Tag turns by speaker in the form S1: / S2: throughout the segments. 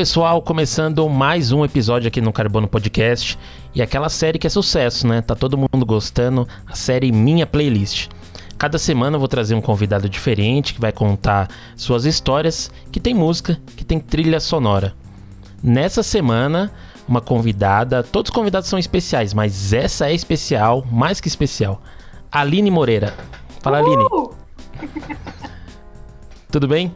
S1: Pessoal, começando mais um episódio aqui no Carbono Podcast e aquela série que é sucesso, né? Tá todo mundo gostando, a série Minha Playlist. Cada semana eu vou trazer um convidado diferente que vai contar suas histórias, que tem música, que tem trilha sonora. Nessa semana, uma convidada, todos os convidados são especiais, mas essa é especial, mais que especial. Aline Moreira. Fala,
S2: Uhul!
S1: Aline. Tudo bem?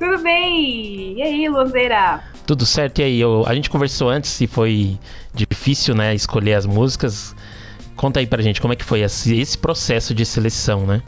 S2: Tudo bem? E aí, Luzeira?
S1: Tudo certo, e aí? Eu, a gente conversou antes se foi difícil, né, escolher as músicas. Conta aí pra gente como é que foi esse, esse processo de seleção, né?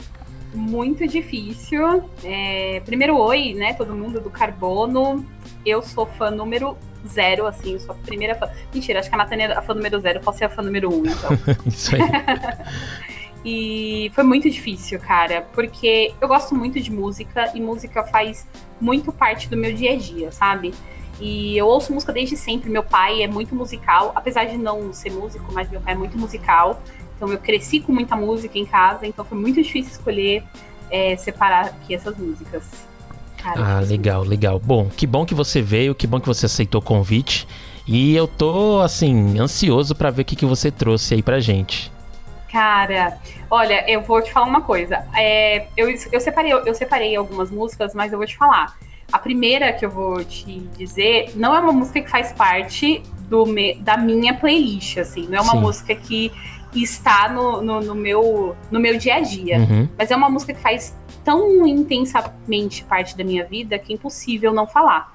S2: Muito difícil. É, primeiro, oi, né? Todo mundo do Carbono. Eu sou fã número zero, assim, sou a primeira fã. Mentira, acho que a Natânia é a fã número zero, posso ser a fã número um, então.
S1: Isso aí.
S2: E foi muito difícil, cara, porque eu gosto muito de música e música faz muito parte do meu dia a dia, sabe? E eu ouço música desde sempre. Meu pai é muito musical, apesar de não ser músico, mas meu pai é muito musical. Então eu cresci com muita música em casa, então foi muito difícil escolher é, separar aqui essas músicas. Cara,
S1: Ah, legal, legal. Bom, que bom que você veio, que bom que você aceitou o convite. E eu tô, assim, ansioso pra ver o que, que você trouxe aí pra gente.
S2: Cara, olha, eu vou te falar uma coisa. É, eu, eu, separei, eu separei algumas músicas, mas eu vou te falar. A primeira que eu vou te dizer não é uma música que faz parte do me- da minha playlist, assim. Não é uma
S1: Sim.
S2: música que está no, no, no meu, no meu dia a dia.
S1: Uhum.
S2: Mas é uma música que faz tão intensamente parte da minha vida que é impossível não falar.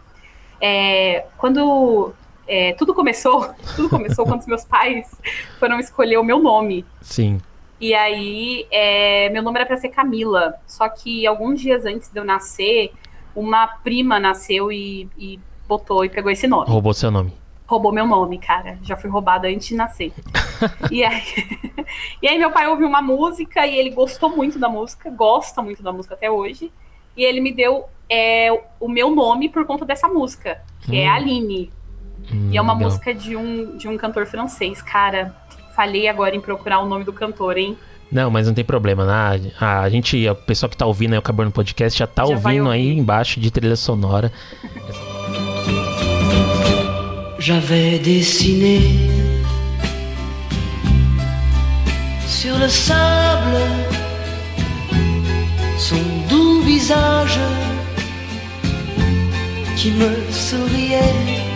S2: É, quando é, tudo começou, tudo começou quando os meus pais foram escolher o meu nome.
S1: Sim.
S2: E aí, é, meu nome era pra ser Camila. Só que alguns dias antes de eu nascer, uma prima nasceu e, e botou e pegou esse nome.
S1: Roubou seu nome.
S2: Roubou meu nome, cara. Já fui roubada antes de nascer. e, aí, e aí, meu pai ouviu uma música e ele gostou muito da música, gosta muito da música até hoje. E ele me deu é, o meu nome por conta dessa música, que é
S1: Hum.
S2: Aline.
S1: Hum,
S2: E é uma
S1: legal.
S2: música de um, de um cantor francês, cara. Falhei agora em procurar o nome do cantor, hein?
S1: Não, mas não tem problema. né? A, a gente, o pessoal que tá ouvindo aí o Carbono Podcast já tá
S2: Já
S1: ouvindo aí embaixo de trilha sonora.
S3: J'avais dessiné sur le sable son doux visage qui me souriait.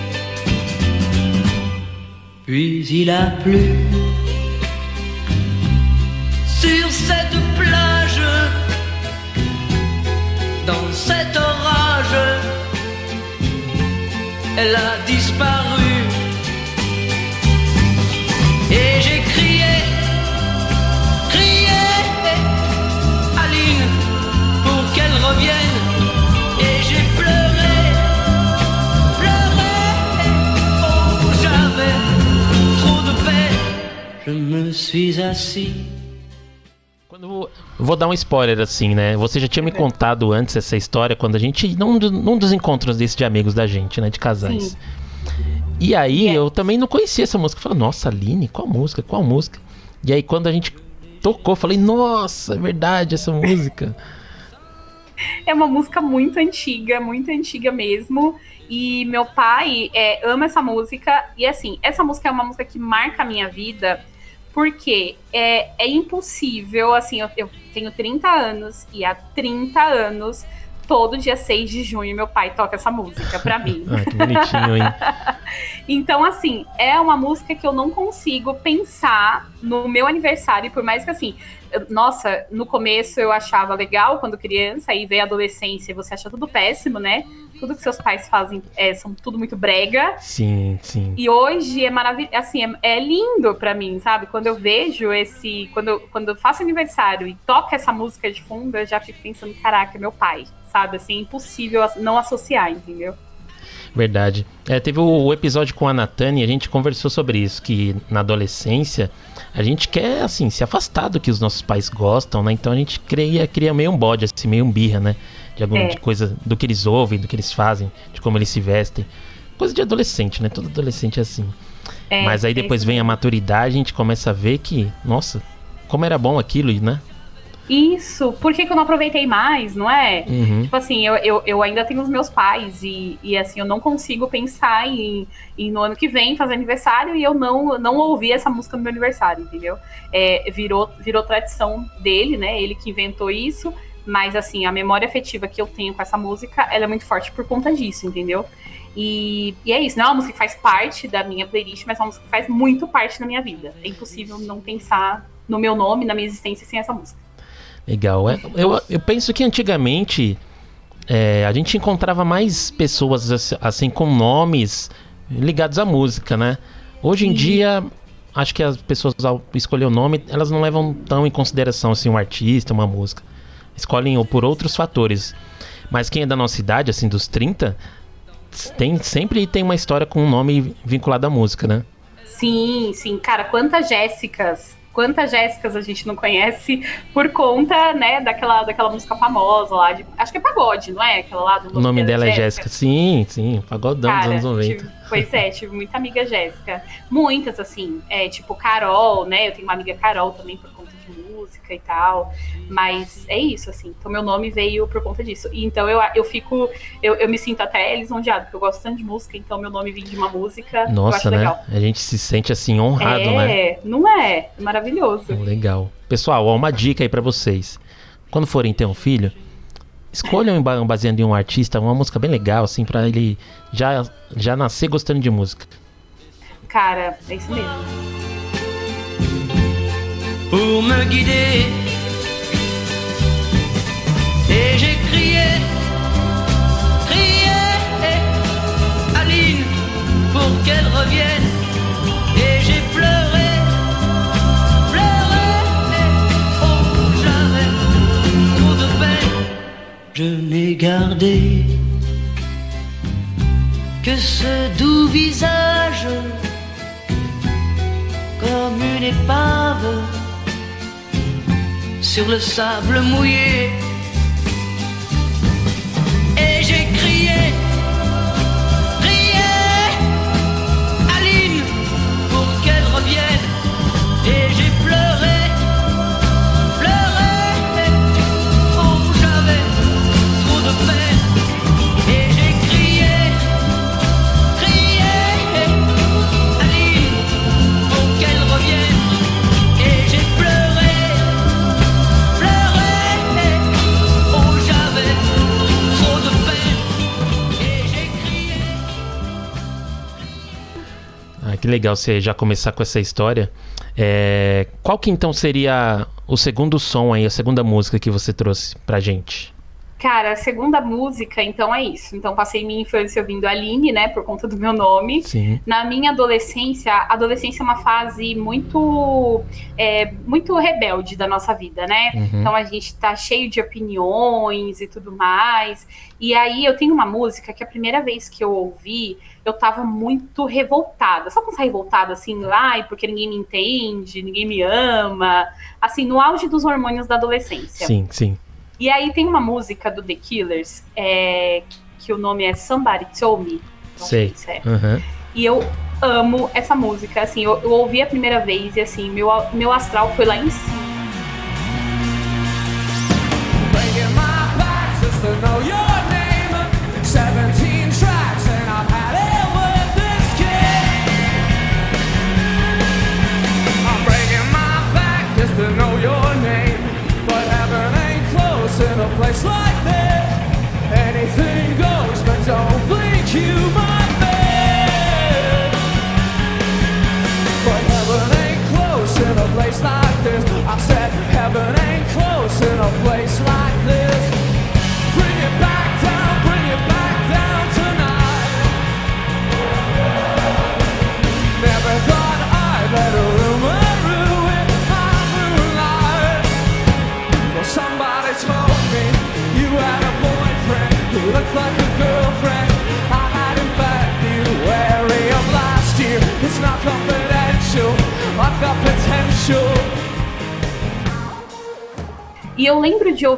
S3: Puis il a plu sur cette plage, dans cet orage elle a disparu. Suis assis.
S1: Quando vou dar um spoiler assim, né? Você já tinha me contado antes essa história quando a gente num, num dos encontros desse de amigos da gente, né, de casais.
S2: Sim.
S1: E aí
S2: É.
S1: eu também não conhecia essa música. Eu falei, nossa, Aline, qual música? Qual música? E aí quando a gente tocou, eu falei, nossa, é verdade essa música.
S2: É uma música muito antiga, muito antiga mesmo. E meu pai é, ama essa música. E assim, essa música é uma música que marca a minha vida, porque é, é impossível. Assim, eu, eu tenho 30 anos e há 30 anos, todo dia 6 de junho, meu pai toca essa música pra mim.
S1: Ah, que bonitinho, hein?
S2: Então, assim, é uma música que eu não consigo pensar no meu aniversário, por mais que assim, eu- nossa, no começo eu achava legal quando criança, aí veio a adolescência e você acha tudo péssimo, né? Tudo que seus pais fazem é, são tudo muito brega.
S1: Sim, sim.
S2: E hoje é maravilhoso, assim, é, é lindo pra mim, sabe? Quando eu vejo esse, quando eu, quando eu faço aniversário e toca essa música de fundo, eu já fico pensando, caraca, é meu pai, sabe? Assim, é impossível não associar, entendeu?
S1: Verdade. É, teve o, o episódio com a Natane e a gente conversou sobre isso, que na adolescência a gente quer, assim, se afastar do que os nossos pais gostam, né? Então a gente cria, cria meio um bode, assim, meio um birra, né? De alguma
S2: É.
S1: de coisa, do que eles ouvem, do que eles fazem, de como eles se vestem. Coisa de adolescente, né? Todo adolescente é assim.
S2: É,
S1: Mas aí depois vem a maturidade, a gente começa a ver que, nossa, como era bom aquilo, né?
S2: Isso, por que, que eu não aproveitei mais, não é?
S1: Uhum.
S2: Tipo assim, eu, eu, eu ainda tenho os meus pais e, e assim, eu não consigo pensar em, em no ano que vem fazer aniversário e eu não, não ouvi essa música no meu aniversário, entendeu? É, virou, virou tradição dele, né? Ele que inventou isso, mas assim, a memória afetiva que eu tenho com essa música, ela é muito forte por conta disso, entendeu? E, e é isso, não é uma música que faz parte da minha playlist, mas é uma música que faz muito parte da minha vida. É impossível não pensar no meu nome, na minha existência sem essa música.
S1: Legal. É, eu, eu penso que antigamente é, a gente encontrava mais pessoas assim, com nomes ligados à música, né? Hoje em
S2: Sim.
S1: dia, acho que as pessoas ao escolher o nome, elas não levam tão em consideração assim um artista, uma música. Escolhem o- por outros fatores. Mas quem é da nossa idade, assim, dos 30, tem, sempre tem uma história com um nome vinculado à música, né?
S2: Sim, sim. Cara, quantas Jéssicas, quantas Jéssicas a gente não conhece por conta, né, daquela, daquela música famosa lá, de, acho que é pagode, não é? Aquela lá do
S1: O nome dela é Jéssica. Sim, sim, pagodão dos
S2: Cara,
S1: anos 90.
S2: tive- pois é, tive muita amiga Jéssica. Muitas, assim, é, tipo Carol, né? Eu tenho uma amiga Carol também por conta de música e tal. Mas é isso, assim. Então meu nome veio por conta disso. E então eu, eu fico, eu, eu me sinto até lisonjeada, porque eu gosto tanto de música, então meu nome vem de uma música. eu acho
S1: Nossa, né?
S2: legal.
S1: A gente se sente assim honrado,
S2: é,
S1: né?
S2: não é? É maravilhoso.
S1: Legal. Pessoal, ó, uma dica aí pra vocês. Quando forem ter um filho, escolham baseando em um artista uma música bem legal, assim, pra ele já, já nascer gostando de música.
S2: Cara, é isso mesmo.
S3: Pour me guider. Et j'ai crié, crié, Aline, pour qu'elle revienne. Et j'ai pleuré, pleuré, oh, j'avais trop de peine. Je n'ai gardé que ce doux visage comme une épave sur le sable mouillé. Et j'ai crié,
S1: legal você já começar com essa história. É, qual que então seria o segundo som aí, a segunda música que você trouxe pra gente?
S2: Cara, a segunda música, então é isso. Então passei minha infância ouvindo Aline, né, por conta do meu nome.
S1: Sim.
S2: Na minha adolescência, a adolescência é uma fase muito, é, muito rebelde da nossa vida, né?
S1: Uhum.
S2: Então a gente tá cheio de opiniões e tudo mais. E aí eu tenho uma música que a primeira vez que eu ouvi, eu tava muito revoltada. Sabe quando você tá revoltada assim, ai, porque ninguém me entende, ninguém me ama? Assim, no auge dos hormônios da adolescência.
S1: Sim, sim.
S2: E aí tem uma música do The Killers, é, que o nome é Somebody Told Me. Não
S1: Sei.
S2: se é.
S1: Uhum.
S2: E eu amo essa música. Assim, eu, eu ouvi a primeira vez e assim, meu, meu astral foi lá em cima.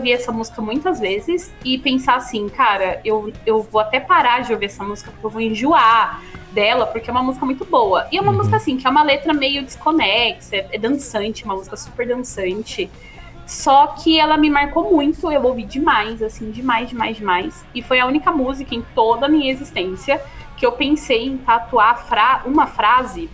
S2: Ouvir essa música muitas vezes e pensar assim, cara, eu, eu vou até parar de ouvir essa música porque eu vou enjoar dela, porque é uma música muito boa. E é uma
S1: Uhum.
S2: música assim, que é uma letra meio desconexa, é, é dançante, uma música super dançante. Só que ela me marcou muito, eu ouvi demais, assim, demais, demais, demais. E foi a única música em toda a minha existência que eu pensei em tatuar fra uma frase,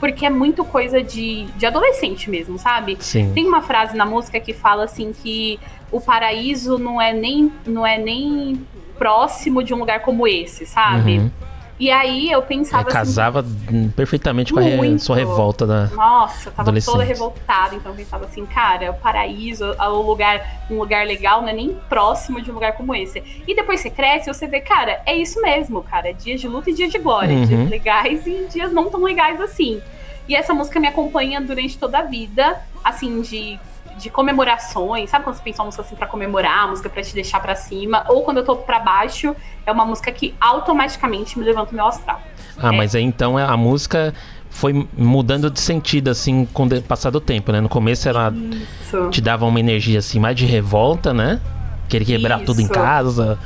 S2: porque é muito coisa de, de adolescente mesmo, sabe?
S1: Sim.
S2: Tem uma frase na música que fala assim que o paraíso não é nem, não é nem próximo de um lugar como esse, sabe?
S1: Uhum.
S2: E aí eu pensava assim,
S1: casava hum, perfeitamente com a re- sua revolta da.
S2: Nossa, eu tava toda revoltada, então eu pensava assim, cara, o paraíso, o lugar, um lugar legal não é nem próximo de um lugar como esse. E depois você cresce e você vê, cara, é isso mesmo, cara, dias de luta e dias de glória,
S1: Uhum.
S2: dias legais e dias não tão legais assim. E essa música me acompanha durante toda a vida, assim, de, de comemorações, sabe quando você pensa uma música assim pra comemorar, uma música pra te deixar pra cima, ou quando eu tô pra baixo, é uma música que automaticamente me levanta o meu astral.
S1: Ah,
S2: É.
S1: mas aí então a música foi mudando de sentido, assim, com o passar do tempo, né? No começo ela
S2: Isso.
S1: te dava uma energia, assim, mais de revolta, né? Querer quebrar tudo em
S2: Isso.
S1: casa,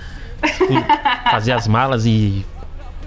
S1: fazer as malas e,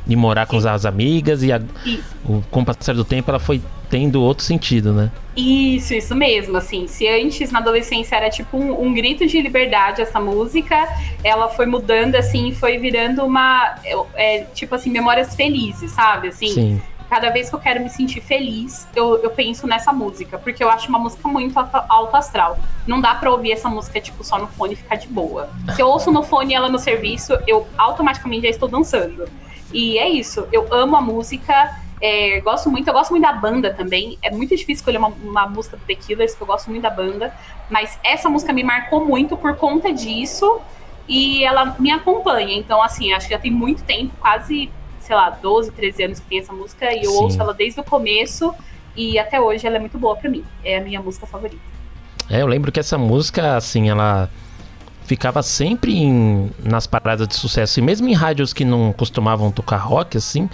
S1: e morar com as amigas. E, a-
S2: E-
S1: o, com o passar do tempo ela foi tendo outro sentido, né?
S2: Isso, isso mesmo, assim, se antes na adolescência era tipo um, um grito de liberdade essa música, ela foi mudando assim, foi virando uma, é, tipo assim, memórias felizes, sabe, assim,
S1: Sim.
S2: cada vez que eu quero me sentir feliz, eu, eu penso nessa música, porque eu acho uma música muito alto, astral, não dá pra ouvir essa música, tipo, só no fone e ficar de boa, se eu ouço no fone ela no serviço, eu automaticamente já estou dançando, e é isso, eu amo a música, é, gosto muito, eu gosto muito da banda também. É muito difícil escolher uma, uma música do The Killers, porque eu gosto muito da banda. Mas essa música me marcou muito por conta disso. E ela me acompanha. Então, assim, acho que já tem muito tempo, quase, sei lá, 12, 13 anos que tem essa música. E eu
S1: Sim.
S2: ouço ela desde o começo. E até hoje ela é muito boa pra mim. É a minha música favorita.
S1: É, eu lembro que essa música, assim, ela ficava sempre em- nas paradas de sucesso. E mesmo em rádios que não costumavam tocar rock, assim,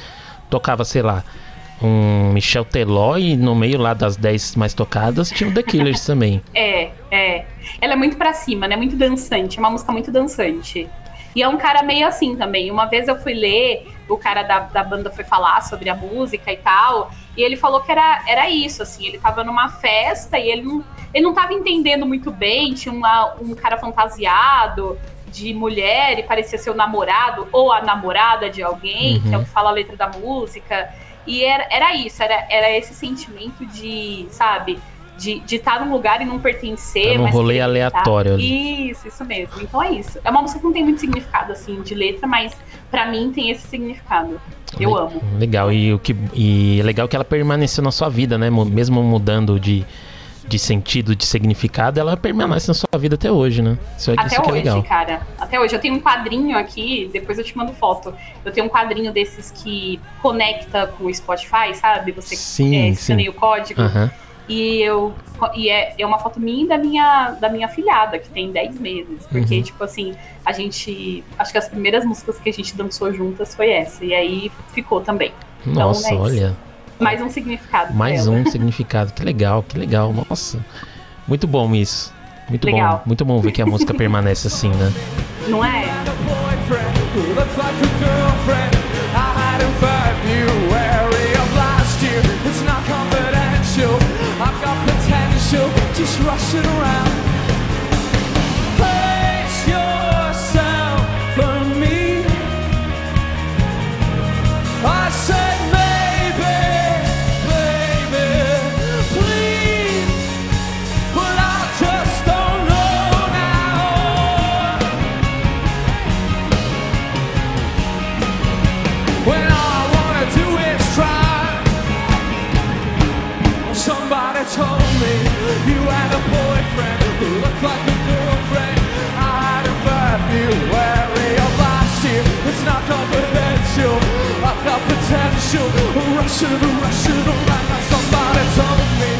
S1: tocava, sei lá, um Michel Teló e no meio lá das 10 mais tocadas tinha o The Killers também.
S2: É, é. Ela é muito pra cima, né? Muito dançante. É uma música muito dançante. E é um cara meio assim também. Uma vez eu fui ler, o cara da, da banda foi falar sobre a música e tal, e ele falou que era, era isso, assim. Ele tava numa festa e ele não, ele não tava entendendo muito bem. Tinha uma- um cara fantasiado de mulher e parecia ser o namorado ou a namorada de alguém, que é o que fala a letra da música. E era, era isso, era, era esse sentimento de, sabe, de estar num lugar e não pertencer.
S1: Tá
S2: mas
S1: rolê
S2: querer
S1: aleatório ali.
S2: Isso, isso mesmo. Então é isso. É uma música que não tem muito significado, assim, de letra, mas pra mim tem esse significado. Eu
S1: Le-
S2: amo.
S1: Legal, e, o que, e é legal que ela permaneceu na sua vida, né? Mesmo mudando de, de sentido, de significado, ela permanece na sua vida até hoje, né? Isso, é-
S2: Até
S1: isso que é
S2: hoje,
S1: legal.
S2: cara. Até hoje. Eu tenho um quadrinho aqui, depois eu te mando foto. Eu tenho um quadrinho desses que conecta com o Spotify, sabe? Você
S1: Sim,
S2: é, escaneia o código.
S1: Aham.
S2: E eu e é, é uma foto minha e da minha, da minha filhada, que tem 10 meses. Porque,
S1: Uhum.
S2: tipo assim, a gente. Acho que as primeiras músicas que a gente dançou juntas foi essa. E aí ficou também.
S1: Nossa,
S2: é isso.
S1: olha.
S2: Mais um significado.
S1: Mais um significado. Que legal, que legal. Nossa. Muito bom isso. Muito
S2: Legal.
S1: bom. Muito bom ver que a música permanece assim, né?
S2: Não é?
S4: a boyfriend who potential. Rushing, rushing around. Now Somebody told me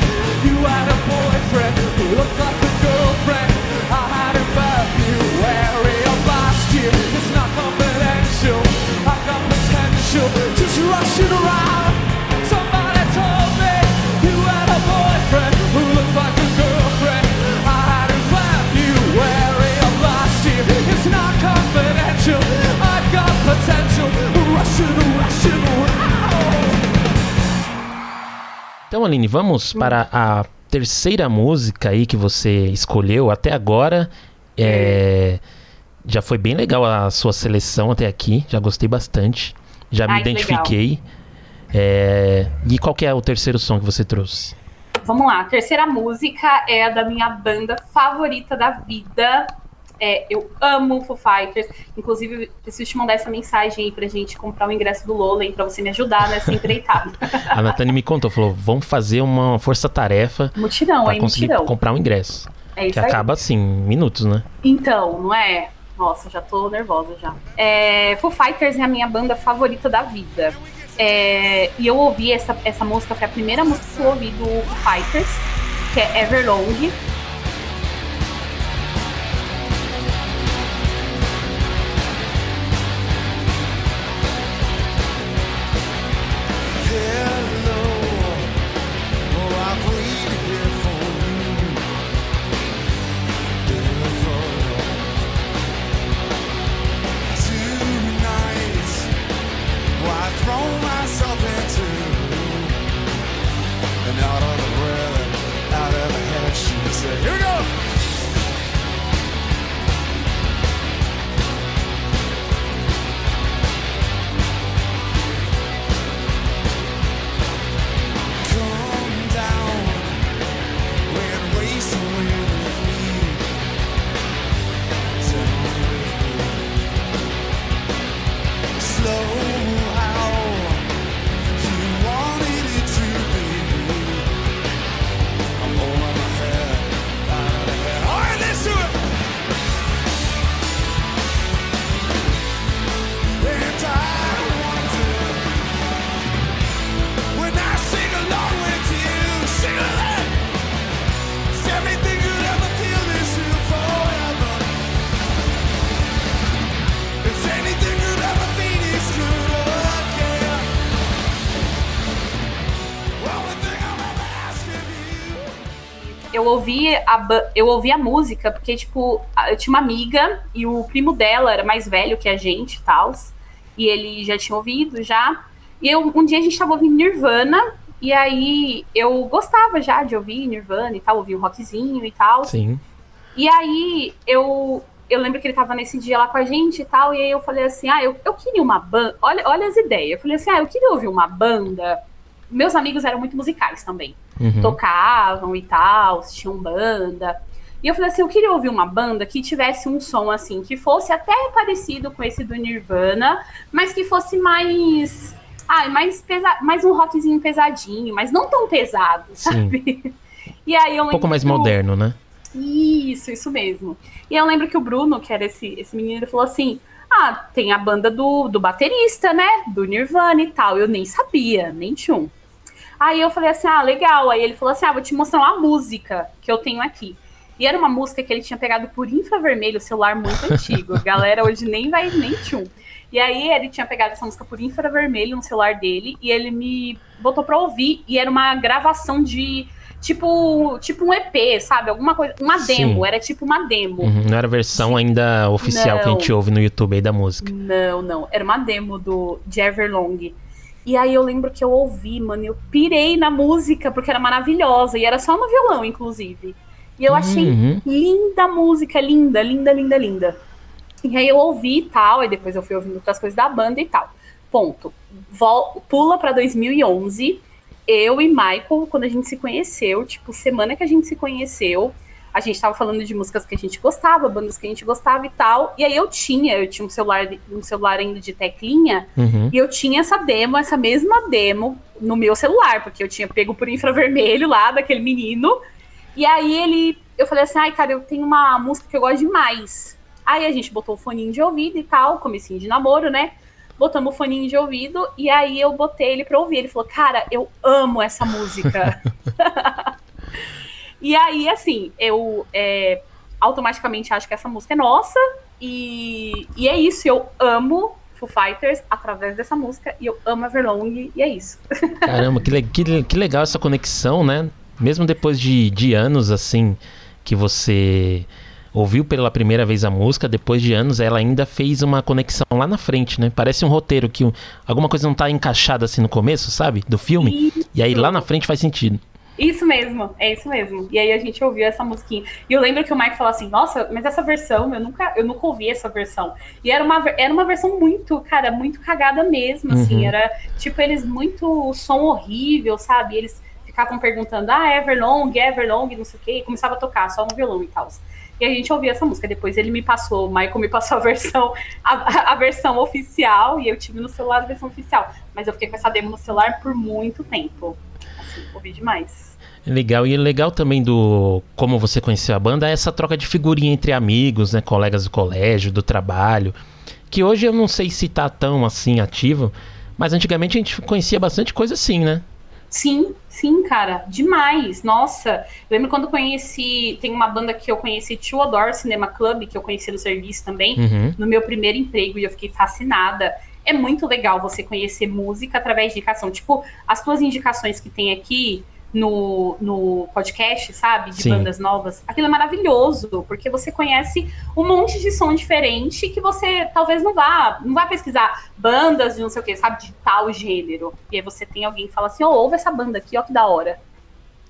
S1: Aline, vamos para a terceira música aí que você escolheu até agora é. Já foi bem legal a sua seleção até aqui. Já gostei bastante. Já me
S2: Ai,
S1: identifiquei. É, E qual que é o terceiro som que você trouxe?
S2: Vamos lá, a terceira música é a da minha banda favorita da vida. É, eu amo Foo Fighters. Inclusive, preciso te mandar essa mensagem aí pra gente comprar o ingresso do Lola, pra você me ajudar nessa empreitada.
S1: A Natane me contou, falou: vamos fazer uma força-tarefa
S2: Mutirão,
S1: pra
S2: hein,
S1: conseguir
S2: mutirão.
S1: comprar um ingresso.
S2: É isso
S1: Que
S2: aí.
S1: acaba assim, em minutos, né?
S2: Então, não é? Nossa, já tô nervosa já. É, Foo Fighters é a minha banda favorita da vida. É, e eu ouvi essa, essa música, foi a primeira música que eu ouvi do Foo Fighters, que é Everlong. Ouvi a eu ouvi a música porque tipo eu tinha uma amiga e o primo dela era mais velho que a gente e tal e ele já tinha ouvido já e eu, um dia a gente tava ouvindo Nirvana e aí eu gostava já de ouvir Nirvana e tal ouvir um rockzinho e tal
S1: Sim.
S2: e aí eu eu lembro que ele tava nesse dia lá com a gente e tal, e aí eu falei assim, ah, eu, eu queria uma banda. Olha, olha as ideias. Eu falei assim, ah, eu queria ouvir uma banda. Meus amigos eram muito musicais também.
S1: Uhum.
S2: Tocavam e tal, tinham banda. E eu falei assim, eu queria ouvir uma banda que tivesse um som assim, que fosse até parecido com esse do Nirvana, mas que fosse mais. Ah, mais, pesa mais um rockzinho pesadinho, mas não tão pesado, sabe? E aí eu
S1: Um pouco mais moderno, né?
S2: isso, isso mesmo. E eu lembro que o Bruno, que era esse, esse menino, ele falou assim: Ah, tem a banda do, do baterista, né? Do Nirvana e tal. Eu nem sabia, nem tchum. Aí eu falei assim: Ah, legal. Aí ele falou assim: Ah, vou te mostrar uma música que eu tenho aqui. E era uma música que ele tinha pegado por infravermelho, celular muito antigo. A galera hoje nem vai nem tchum. E aí ele tinha pegado essa música por infravermelho no celular dele e ele me botou pra ouvir. E era uma gravação de tipo, tipo um EP, sabe? Alguma coisa, uma
S1: Sim.
S2: demo, era tipo uma demo.
S1: Uhum, Não era a versão ainda oficial que a gente
S2: Não.
S1: ouve no YouTube aí da música.
S2: Não, não, era uma demo do de Everlong. E aí eu lembro que eu ouvi, mano, eu pirei na música porque era maravilhosa e era só no violão, inclusive. E eu achei
S1: Uhum.
S2: linda a música, linda, linda, linda, linda. E aí eu ouvi e tal, e depois eu fui ouvindo outras coisas da banda e tal. Ponto. Vol pula pra 2011. Eu e Michael, quando a gente se conheceu, tipo, semana que a gente se conheceu, a gente tava falando de músicas que a gente gostava, bandas que a gente gostava e tal. E aí eu tinha, eu tinha um celular, um celular ainda de teclinha,
S1: Uhum.
S2: e eu tinha essa demo, essa mesma demo no meu celular, porque eu tinha pego por infravermelho lá daquele menino. E aí ele, eu falei assim, ai, cara, eu tenho uma música que eu gosto demais. Aí a gente botou o foninho de ouvido e tal, comecinho de namoro, né? Botamos o foninho de ouvido e aí eu botei ele pra ouvir. Ele falou, cara, eu amo essa música. e aí, assim, eu é, automaticamente acho que essa música é nossa. E, e é isso, eu amo Foo Fighters através dessa música e eu amo Everlong e é isso.
S1: Caramba, que, que, que legal essa conexão, né? Mesmo depois de, de anos, assim, que você ouviu pela primeira vez a música, depois de anos ela ainda fez uma conexão lá na frente, né? Parece um roteiro que um- alguma coisa não tá encaixada assim no começo, sabe? Do filme. E aí lá na frente faz sentido.
S2: Isso mesmo, é isso mesmo. E aí a gente ouviu essa musiquinha. E eu lembro que o Mike falou assim: Nossa, mas essa versão, eu nunca, eu nunca ouvi essa versão. E era uma, era uma versão muito, cara, muito cagada mesmo, assim.
S1: Uhum.
S2: Era tipo, eles muito som horrível, sabe? Eles ficavam perguntando: Ah, Everlong, Everlong, não sei o quê. E começava a tocar só no violão e tal. E a gente ouvia essa música. Depois ele me passou, o Michael me passou a versão, a, a versão oficial, e eu tive no celular a versão oficial. Mas eu fiquei com essa demo no celular por muito tempo. Assim, ouvi demais.
S1: Legal, e legal também do como você conheceu a banda é essa troca de figurinha entre amigos, né, colegas do colégio, do trabalho, que hoje eu não sei se tá tão assim ativo, mas antigamente a gente conhecia bastante coisa assim, né?
S2: Sim, sim, cara, demais. Nossa, eu lembro quando conheci, tem uma banda que eu conheci, Theodore Cinema Club, que eu conheci no serviço também,
S1: Uhum.
S2: no meu primeiro emprego, e eu fiquei fascinada. É muito legal você conhecer música através de indicação. Tipo, as tuas indicações que tem aqui no, no podcast, sabe? De
S1: Sim.
S2: bandas novas. Aquilo é maravilhoso, porque você conhece um monte de som diferente que você talvez não vá, não vá pesquisar bandas de não sei o que, sabe? De tal gênero. E aí você tem alguém que fala assim, ó, ouve essa banda aqui, ó que da hora.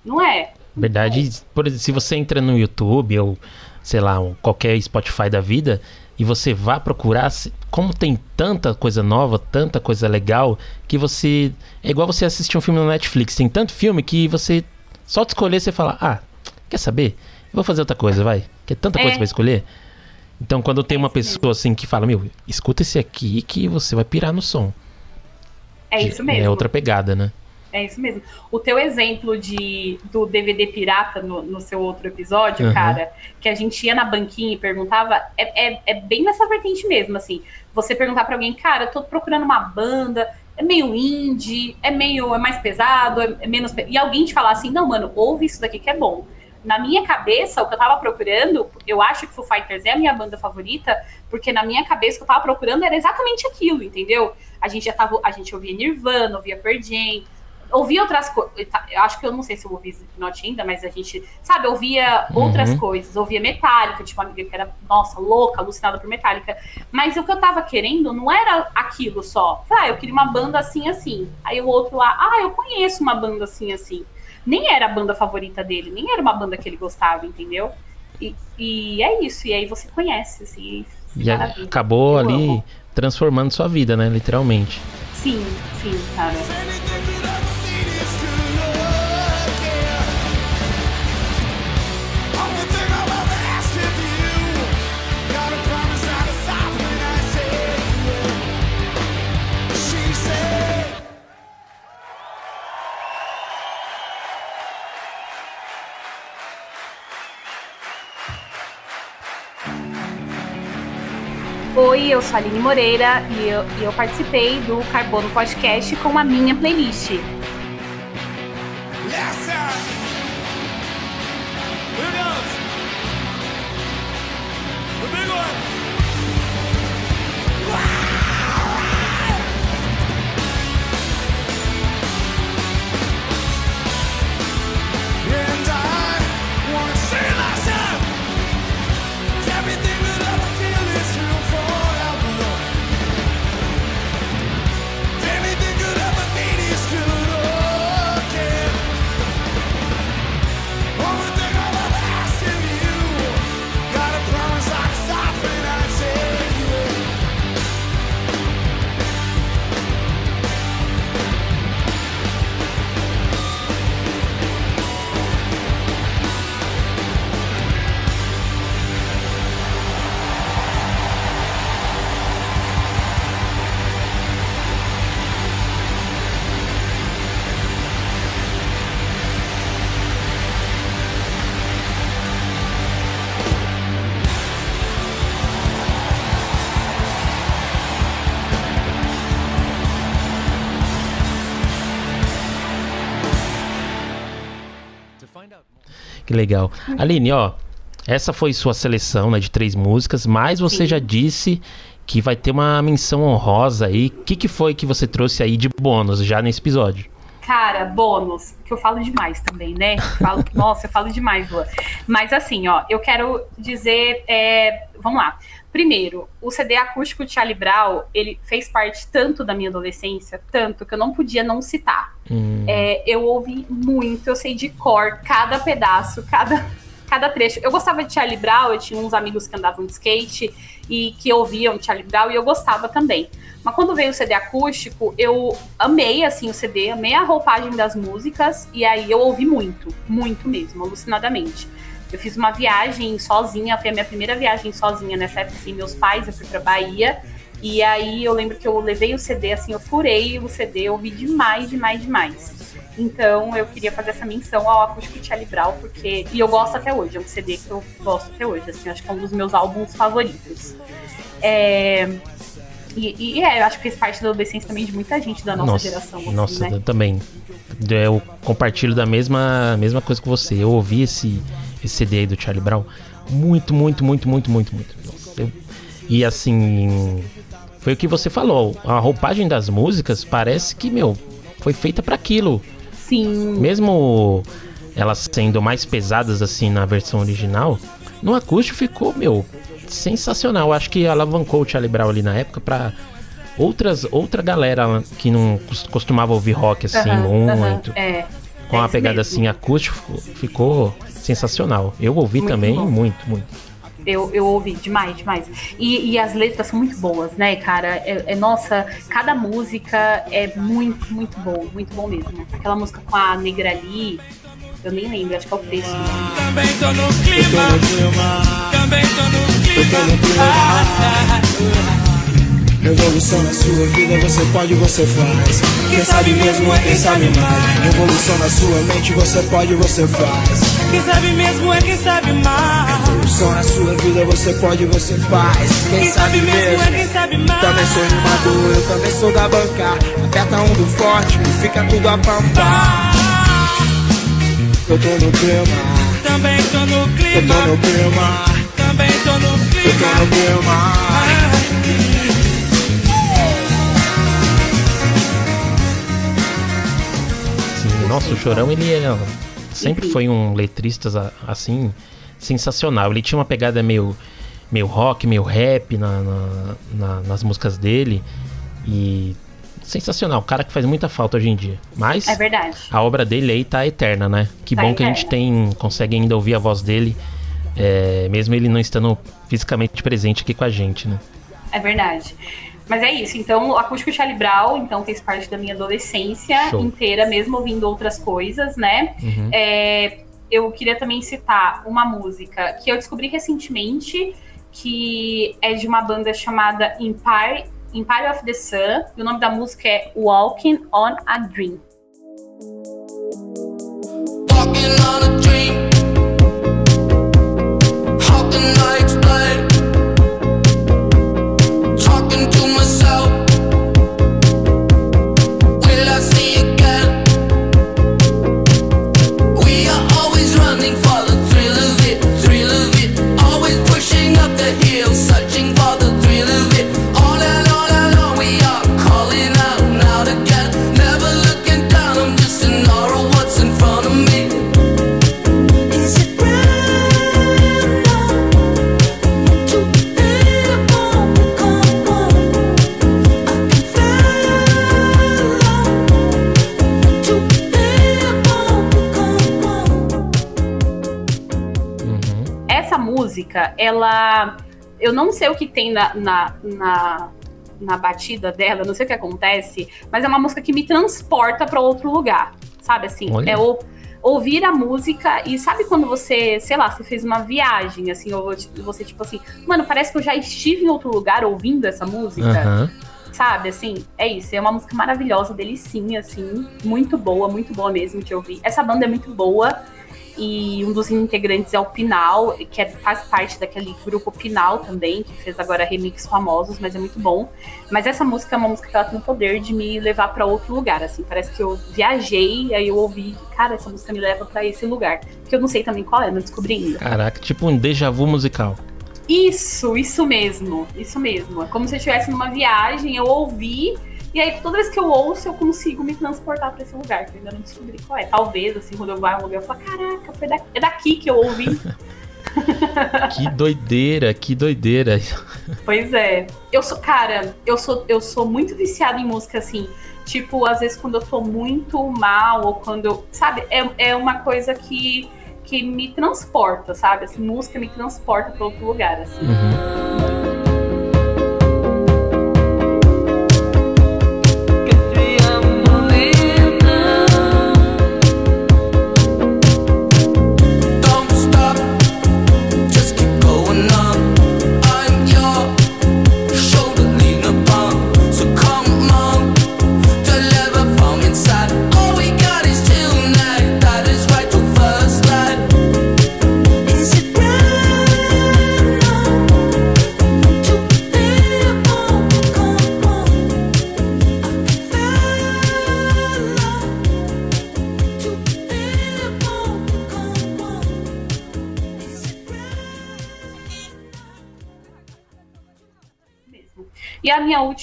S2: Não é?
S1: Verdade, por exemplo, se você entra no YouTube ou sei lá, qualquer Spotify da vida e você vá procurar, como tem tanta coisa nova, tanta coisa legal, que você é igual você assistir um filme no Netflix, tem tanto filme que você só de escolher você fala: "Ah, quer saber? Eu vou fazer outra coisa, vai". Que é tanta
S2: É.
S1: coisa pra escolher. Então, quando tem uma pessoa assim que fala: "Meu, escuta esse aqui que você vai pirar no som".
S2: É isso mesmo.
S1: É outra pegada, né?
S2: É isso mesmo. O teu exemplo de, do DVD pirata no, no seu outro episódio,
S1: Uhum.
S2: cara, que a gente ia na banquinha e perguntava, é, é, é bem nessa vertente mesmo, assim. Você perguntar pra alguém, cara, eu tô procurando uma banda, é meio indie, é meio, é mais pesado, é, é menos... pe-" E alguém te falar assim, não, mano, ouve isso daqui que é bom. Na minha cabeça, o que eu tava procurando, eu acho que Foo Fighters é a minha banda favorita, porque na minha cabeça o que eu tava procurando era exatamente aquilo, entendeu? A gente já tava, a gente ouvia Nirvana, ouvia Pearl Jam, ouvia outras coisas. Eu acho que eu não sei se eu ouvi Slipknot ainda, mas a gente, sabe, ouvia outras
S1: Uhum.
S2: coisas. Ouvia Metallica, tipo, uma amiga que era, nossa, louca, alucinada por Metallica. Mas o que eu tava querendo não era aquilo só. Falei, ah, eu queria uma banda assim, assim. Aí o outro lá, ah, eu conheço uma banda assim, assim. Nem era a banda favorita dele, nem era uma banda que ele gostava, entendeu? E, e é isso, e aí você conhece, assim.
S1: E acabou
S2: Eu
S1: ali
S2: amo.
S1: transformando sua vida, né, literalmente.
S2: Sim, sim, cara. Eu sou a Aline Moreira e eu, e eu participei do Carbono Podcast com a minha playlist.
S1: Que legal. Aline, ó, essa foi sua seleção, né, de três músicas, mas você
S2: Sim.
S1: já disse que vai ter uma menção honrosa aí. O que, que foi que você trouxe aí de bônus já nesse episódio?
S2: Cara, bônus, que eu falo demais também, né? Falo, nossa, eu falo demais, Luan. Mas assim, ó, eu quero dizer, é, vamos lá. Primeiro, o CD acústico de Charlie Brown, ele fez parte tanto da minha adolescência, tanto que eu não podia não citar.
S1: Hum,
S2: É, eu ouvi muito, eu sei de cor cada pedaço, cada, cada trecho. Eu gostava de Charlie Brown, eu tinha uns amigos que andavam de skate e que ouviam Charlie Brown e eu gostava também. Mas quando veio o CD acústico, eu amei assim o CD, amei a roupagem das músicas e aí eu ouvi muito, muito mesmo, alucinadamente. Eu fiz uma viagem sozinha, foi a minha primeira viagem sozinha nessa época, assim, meus pais, eu fui pra Bahia, e aí eu lembro que eu levei o CD, assim, eu furei o CD, eu ouvi demais, demais, demais. Então eu queria fazer essa menção ao acústico Charlie Brown, porque. E eu gosto até hoje, é um CD que eu gosto até hoje, assim, acho que é um dos meus álbuns favoritos. É, E, e é, eu acho que fez parte da adolescência também de muita gente da nossa, geração, assim,
S1: nossa,
S2: né?
S1: eu também. Eu compartilho da mesma, mesma coisa que você. Eu ouvi esse, esse CD aí do Charlie Brown muito, muito, muito, muito, muito, muito. Eu- e assim, foi o que você falou. A roupagem das músicas parece que, meu, foi feita pra aquilo.
S2: Sim.
S1: Mesmo elas sendo mais pesadas assim na versão original, no acústico ficou, meu, sensacional. Acho que alavancou o Charlie Brown ali na época pra outras outra galera que não cos- costumava ouvir rock assim muito.
S2: É.
S1: Com
S2: é
S1: uma pegada
S2: mesmo.
S1: assim acústico, ficou sensacional. Eu ouvi
S2: Muito
S1: também
S2: bom.
S1: muito, muito.
S2: Eu, eu ouvi demais, demais. E, e as letras são muito boas, né, cara? É, é- nossa, cada música é muito, muito bom, muito bom mesmo. Aquela música com a Negra ali, eu nem lembro, acho que é o preço.
S5: Também tô no clima. Também tô no clima. Ah,
S6: Revolução na sua vida, você pode, você faz. Quem sabe mesmo é quem sabe mais. Revolução na sua mente, você pode, você faz.
S5: Quem sabe mesmo é quem sabe mais.
S6: Revolução na sua vida, você pode, você faz. Quem,
S5: Quem sabe mesmo é quem sabe mais.
S6: Também sou rimador, eu também sou da banca. Aperta um do forte e fica tudo a pampa. Eu tô no clima,
S5: Também tô no
S6: eu tô
S5: clima.
S6: no clima,
S5: Também tô no
S6: eu tô no
S5: clima.
S6: clima.
S1: Nossa, o Chorão, ele é, sempre foi um letrista assim, sensacional. Ele tinha uma pegada meio, meio rock, meio rap na, na- na- nas músicas dele. E sensacional, cara que faz muita falta hoje em dia. Mas
S2: É verdade.
S1: a obra dele aí tá eterna, né? Que
S2: Tá
S1: bom que a gente
S2: eterna.
S1: tem, consegue ainda ouvir a voz dele, é, mesmo ele não estando fisicamente presente aqui com a gente, né?
S2: É verdade. Mas é isso. Então, o acústico Charlie Brown, então, fez parte da minha adolescência
S1: Show.
S2: inteira, mesmo ouvindo outras coisas, né?
S1: Uhum.
S2: É, eu queria também citar uma música que eu descobri recentemente, que é de uma banda chamada Empire, Empire of the Sun. E o nome da música é Walking on a Dream.
S3: Walking on a dream.
S2: Que tem na, na, na, na batida dela, não sei o que acontece, mas é uma música que me transporta para outro lugar. Sabe assim?
S1: Olha.
S2: É o, ouvir a música e sabe quando você, sei lá, você fez uma viagem, assim, ou você, tipo assim, mano, parece que eu já estive em outro lugar ouvindo essa música.
S1: Aham.
S2: Sabe, assim, é isso. É uma música maravilhosa, delicinha, assim. Muito boa, muito boa mesmo de ouvir. Essa banda é muito boa. E um dos integrantes é o Pinal, que é- faz parte daquele grupo Pinal também, que fez agora remix famosos, mas é muito bom. Mas essa música é uma música que ela tem o poder de me levar pra outro lugar, assim. Parece que eu viajei, aí eu ouvi, cara, essa música me leva pra esse lugar. Que eu não sei também qual é, não descobri ainda.
S1: Caraca, tipo um déjà vu musical.
S2: Isso, isso mesmo, isso mesmo. É como se eu estivesse numa viagem, eu ouvi, e aí toda vez que eu ouço, eu consigo me transportar pra esse lugar, que eu ainda não descobri qual é. Talvez, assim, quando eu a um lugar, eu falo, caraca, foi daqui, é daqui que eu ouvi.
S1: Que doideira, que doideira.
S2: Pois é. Eu sou, cara, eu sou, eu sou muito viciada em música assim. Tipo, às vezes quando eu tô muito mal, ou quando eu. Sabe, é, é uma coisa que, que me transporta, sabe? Assim, música me transporta pra outro lugar, assim.
S7: Don't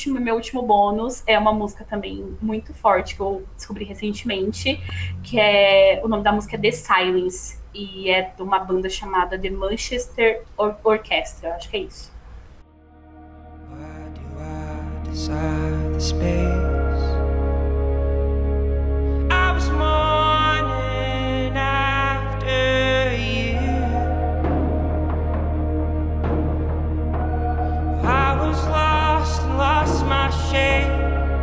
S2: última, meu último bônus é uma música também muito forte que eu descobri recentemente, que é o nome da música é The Silence e é de uma banda chamada The Manchester Or- Orchestra, acho que é isso.
S8: Was mourning lost, lost my shape.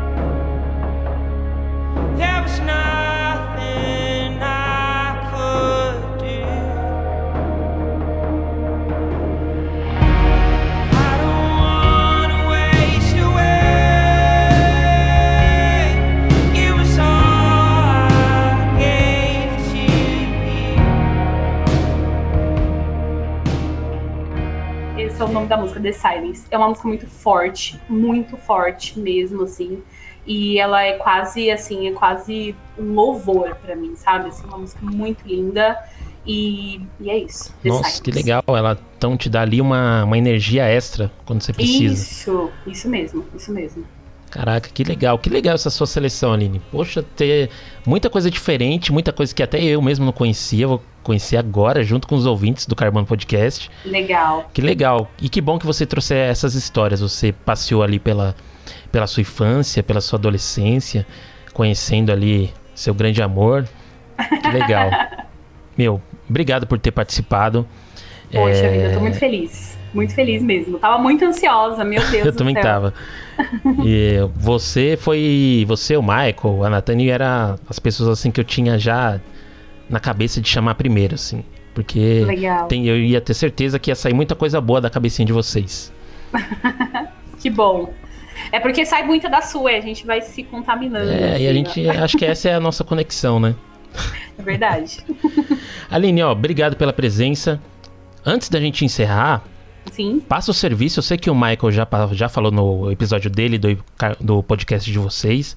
S2: The Silence. É uma música muito forte, muito forte mesmo, assim. E ela é quase, assim, é quase um louvor pra mim, sabe? Assim, uma música muito linda. E, e é isso. The
S1: Nossa,
S2: Silence.
S1: que legal. Ela então te dá ali uma, uma energia extra quando você precisa.
S2: Isso, isso mesmo, isso mesmo.
S1: Caraca, que legal, que legal essa sua seleção, Aline. Poxa, ter muita coisa diferente, muita coisa que até eu mesmo não conhecia, vou conhecer agora, junto com os ouvintes do Carbono Podcast.
S2: Legal.
S1: Que legal. E que bom que você trouxe essas histórias. Você passeou ali pela, pela sua infância, pela sua adolescência, conhecendo ali seu grande amor. Que legal. Meu, obrigado por ter participado.
S2: Poxa
S1: É,
S2: vida, eu tô muito feliz. Muito feliz mesmo. Tava muito ansiosa, meu Deus
S1: Eu também
S2: céu.
S1: tava. E você foi. Você, o Michael, a Nathaniel era as pessoas assim que eu tinha já na cabeça de chamar primeiro, assim. Porque
S2: Legal.
S1: tem- eu ia ter certeza que ia sair muita coisa boa da cabecinha de vocês.
S2: Que bom. É porque sai muita da sua, a gente vai se contaminando.
S1: É, e a
S2: assim,
S1: gente. Acho que essa é a nossa conexão, né?
S2: ó. É verdade.
S1: Aline, ó, obrigado pela presença. Antes da gente encerrar,
S2: Sim.
S1: passa o serviço. Eu sei que o Michael já, já falou no episódio dele, do, do podcast de vocês.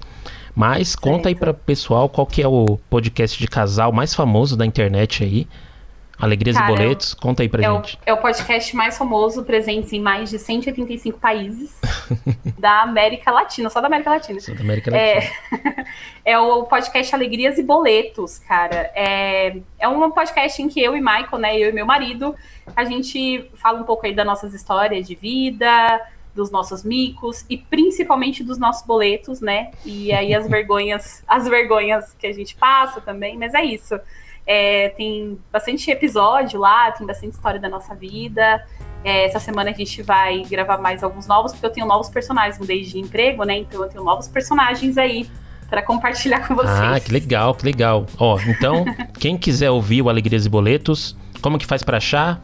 S1: Mas conta aí
S2: Certo.
S1: para pessoal qual que é o podcast de casal mais famoso da internet aí. Alegrias
S2: Cara,
S1: e Boletos. Conta aí pra
S2: É o,
S1: gente.
S2: é o podcast mais famoso, presente em mais de 185 países da América Latina, só da América Latina.
S1: Sou da América Latina.
S2: É, é o podcast Alegrias e Boletos, cara. É, é um podcast em que eu e Michael, né, eu e meu marido, a gente fala um pouco aí das nossas histórias de vida, dos nossos micos e principalmente dos nossos boletos, né? E aí as vergonhas, as vergonhas que a gente passa também, mas é isso. É, tem bastante episódio lá, tem bastante história da nossa vida. É, essa semana a gente vai gravar mais alguns novos, porque eu tenho novos personagens, mudei de emprego, né? Então eu tenho novos personagens aí para compartilhar com vocês.
S1: Ah, que legal, que legal. Ó, então, quem quiser ouvir o Alegrias e Boletos, como que faz pra achar?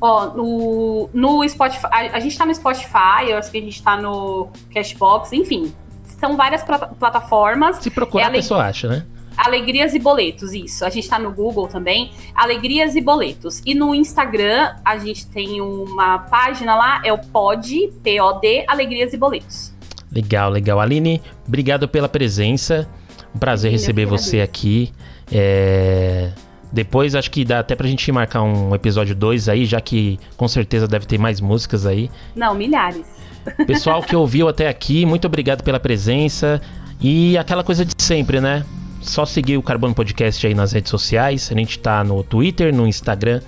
S2: Ó, no, no Spotify, a, a gente tá no Spotify, eu acho que a gente tá no Cashbox, enfim. São várias plata- plataformas.
S1: Se procurar,
S2: É
S1: a pessoa acha, né?
S2: Alegrias e Boletos, isso. A gente tá no Google também. Alegrias e Boletos. E no Instagram, a gente tem uma página lá, é o POD, P-O-D, Alegrias e Boletos.
S1: Legal, legal. Aline, obrigado pela presença. Um prazer
S2: Imagina,
S1: receber você
S2: agradeço.
S1: aqui. É, Depois acho que dá até pra gente marcar um episódio 2 aí, já que com certeza deve ter mais músicas aí.
S2: Não, milhares.
S1: Pessoal que ouviu até aqui, muito obrigado pela presença. E aquela coisa de sempre, né? Só seguir o Carbono Podcast aí nas redes sociais. A gente tá no Twitter, no Instagram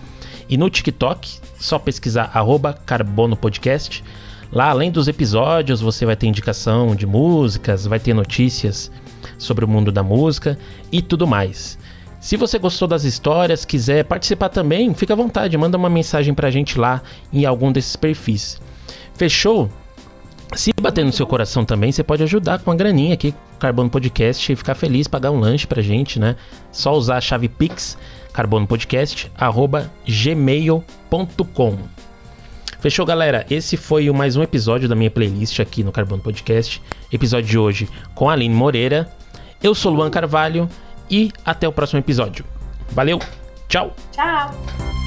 S1: E no TikTok, só pesquisar arroba Carbono Podcast. Lá, além dos episódios, você vai ter indicação de músicas, vai ter notícias sobre o mundo da música e tudo mais. Se você gostou das histórias, quiser participar também, fica à vontade, manda uma mensagem pra gente lá em algum desses perfis. Fechou? Se bater no seu coração também, você pode ajudar com uma graninha aqui, Carbono Podcast, e ficar feliz, pagar um lanche pra gente, né? Só usar a chave Pix, carbonopodcast, arroba gmail.com. Fechou, galera? Esse foi mais um episódio da minha playlist aqui no Carbono Podcast. Episódio de hoje com a Aline Moreira. Eu sou Luan Carvalho e até o próximo episódio. Valeu, tchau!
S2: Tchau!